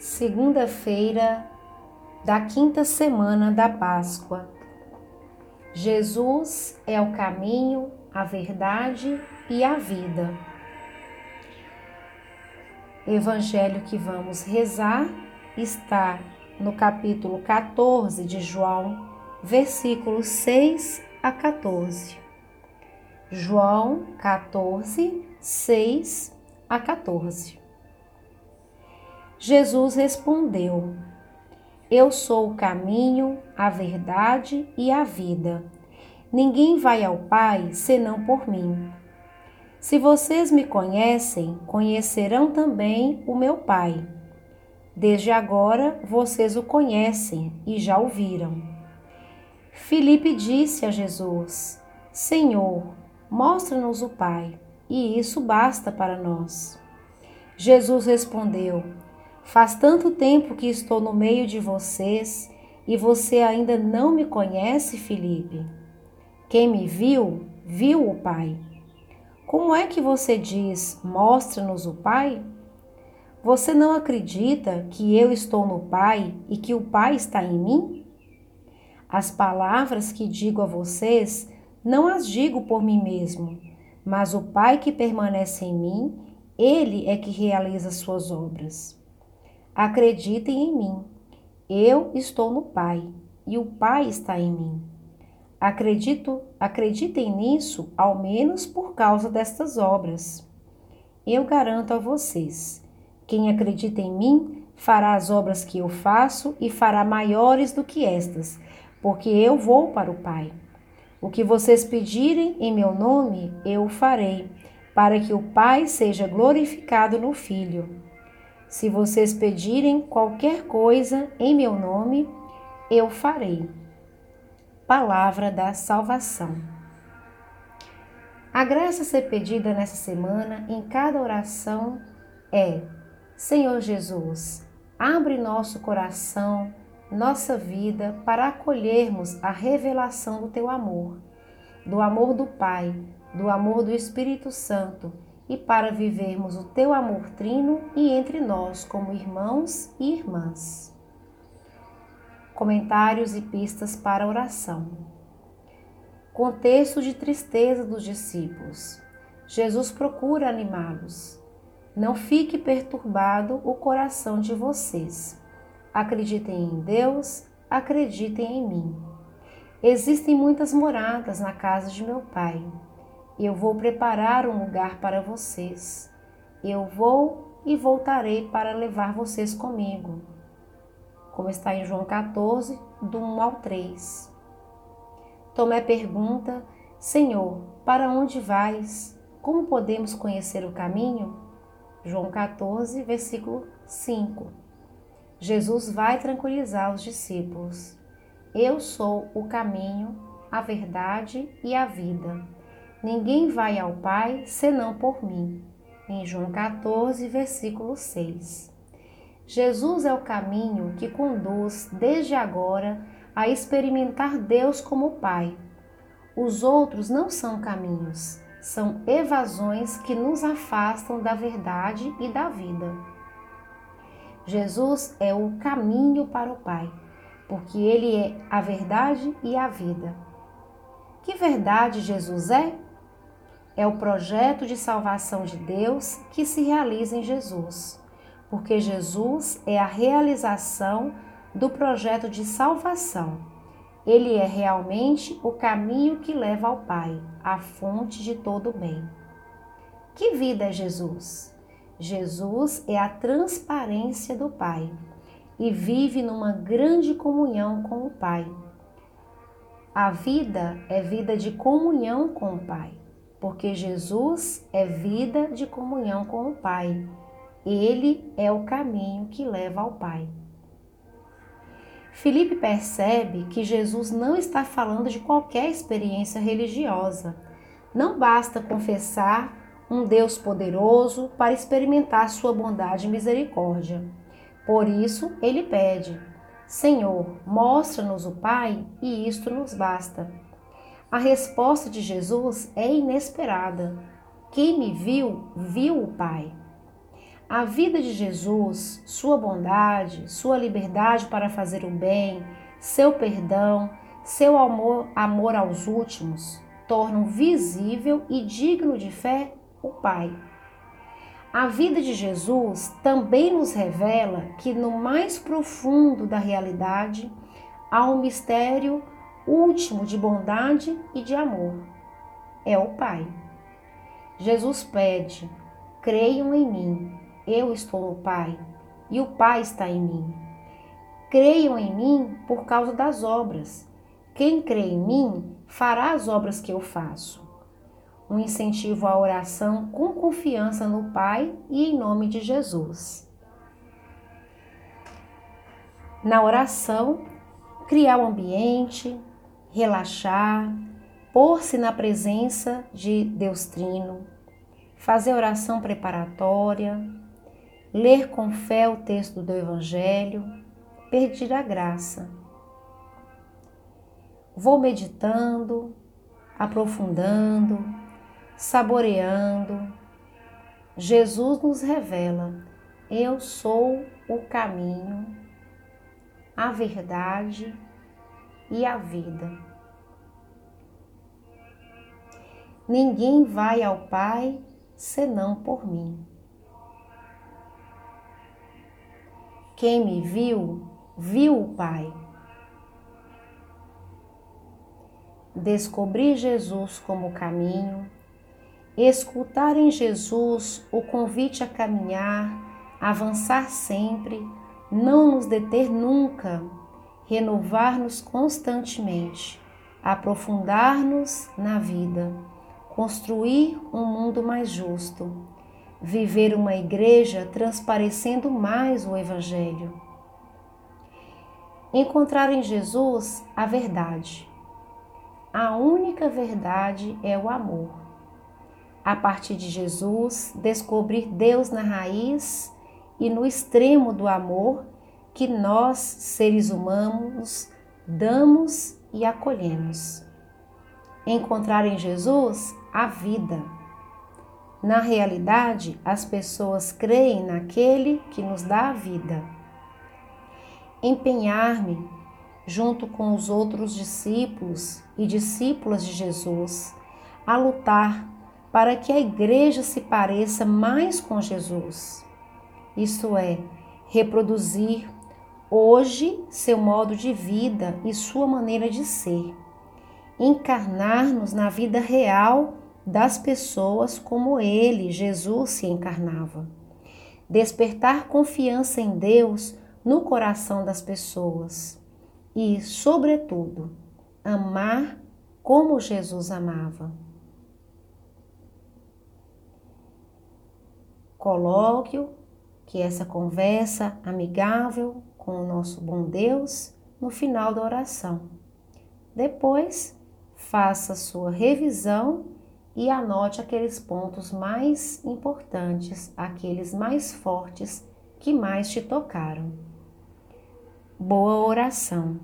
segunda-feira da quinta semana da Páscoa. Jesus é o caminho, a verdade e a vida. Evangelho que vamos rezar está no capítulo 14 de João, versículos 6 a 14. João 14, 6 a 14. Jesus respondeu: Eu sou o caminho, a verdade e a vida. Ninguém vai ao Pai senão por mim. Se vocês me conhecem, conhecerão também o meu Pai. Desde agora vocês o conhecem e já o viram. Filipe disse a Jesus: Senhor, mostra-nos o Pai, e isso basta para nós. Jesus respondeu: Faz tanto tempo que estou no meio de vocês e você ainda não me conhece, Felipe. Quem me viu, viu o Pai. Como é que você diz: Mostra-nos o Pai? Você não acredita que eu estou no Pai e que o Pai está em mim? As palavras que digo a vocês não as digo por mim mesmo, mas o Pai que permanece em mim, ele é que realiza suas obras. Acreditem em mim. Eu estou no Pai e o Pai está em mim. Acredito, acreditem nisso, ao menos por causa destas obras. Eu garanto a vocês: quem acredita em mim fará as obras que eu faço e fará maiores do que estas, porque eu vou para o Pai. O que vocês pedirem em meu nome, eu farei, para que o Pai seja glorificado no Filho. Se vocês pedirem qualquer coisa em meu nome, eu farei. Palavra da salvação. A graça a ser pedida nessa semana em cada oração é: Senhor Jesus, abre nosso coração, nossa vida para acolhermos a revelação do teu amor, do amor do Pai, do amor do Espírito Santo e para vivermos o teu amor trino e entre nós como irmãos e irmãs. Comentários e pistas para oração. Contexto de tristeza dos discípulos. Jesus procura animá-los. Não fique perturbado o coração de vocês. Acreditem em Deus, acreditem em mim. Existem muitas moradas na casa de meu Pai. Eu vou preparar um lugar para vocês. Eu vou e voltarei para levar vocês comigo. Como está em João 14, do 1 ao 3. Tomé pergunta: Senhor, para onde vais? Como podemos conhecer o caminho? João 14, versículo 5. Jesus vai tranquilizar os discípulos. Eu sou o caminho, a verdade e a vida. Ninguém vai ao Pai senão por mim. Em João 14, versículo 6. Jesus é o caminho que conduz desde agora a experimentar Deus como Pai. Os outros não são caminhos, são evasões que nos afastam da verdade e da vida. Jesus é o caminho para o Pai, porque Ele é a verdade e a vida. Que verdade Jesus é? É o projeto de salvação de Deus que se realiza em Jesus, porque Jesus é a realização do projeto de salvação. Ele é realmente o caminho que leva ao Pai, a fonte de todo bem. Que vida é Jesus? Jesus é a transparência do Pai e vive numa grande comunhão com o Pai. A vida é vida de comunhão com o Pai porque Jesus é vida de comunhão com o Pai. Ele é o caminho que leva ao Pai. Felipe percebe que Jesus não está falando de qualquer experiência religiosa. Não basta confessar um Deus poderoso para experimentar sua bondade e misericórdia. Por isso, ele pede: Senhor, mostra-nos o Pai e isto nos basta. A resposta de Jesus é inesperada. Quem me viu, viu o Pai. A vida de Jesus, sua bondade, sua liberdade para fazer o bem, seu perdão, seu amor, amor aos últimos, tornam visível e digno de fé o Pai. A vida de Jesus também nos revela que no mais profundo da realidade há um mistério último de bondade e de amor. É o Pai. Jesus pede: creiam em mim, eu estou no Pai e o Pai está em mim. Creiam em mim por causa das obras. Quem crê em mim fará as obras que eu faço. Um incentivo à oração com confiança no Pai e em nome de Jesus. Na oração, criar o um ambiente, relaxar, pôr-se na presença de Deus Trino, fazer oração preparatória, ler com fé o texto do Evangelho, pedir a graça. Vou meditando, aprofundando, saboreando. Jesus nos revela: Eu sou o caminho, a verdade e a vida. Ninguém vai ao Pai senão por mim. Quem me viu, viu o Pai. Descobrir Jesus como caminho, escutar em Jesus o convite a caminhar, avançar sempre, não nos deter nunca, renovar-nos constantemente, aprofundar-nos na vida, construir um mundo mais justo viver uma igreja transparecendo mais o Evangelho. Encontrar em Jesus a verdade. A única verdade é o amor. A partir de Jesus, descobrir Deus na raiz e no extremo do amor que nós, seres humanos, damos e acolhemos. Encontrar em Jesus a vida na realidade, as pessoas creem naquele que nos dá a vida. Empenhar-me, junto com os outros discípulos e discípulas de Jesus, a lutar para que a igreja se pareça mais com Jesus. Isto é, reproduzir hoje seu modo de vida e sua maneira de ser. Encarnar-nos na vida real das pessoas como ele, Jesus, se encarnava. Despertar confiança em Deus no coração das pessoas e, sobretudo, amar como Jesus amava. Colóquio que essa conversa amigável com o nosso bom Deus no final da oração. Depois, faça sua revisão e anote aqueles pontos mais importantes, aqueles mais fortes que mais te tocaram. Boa oração.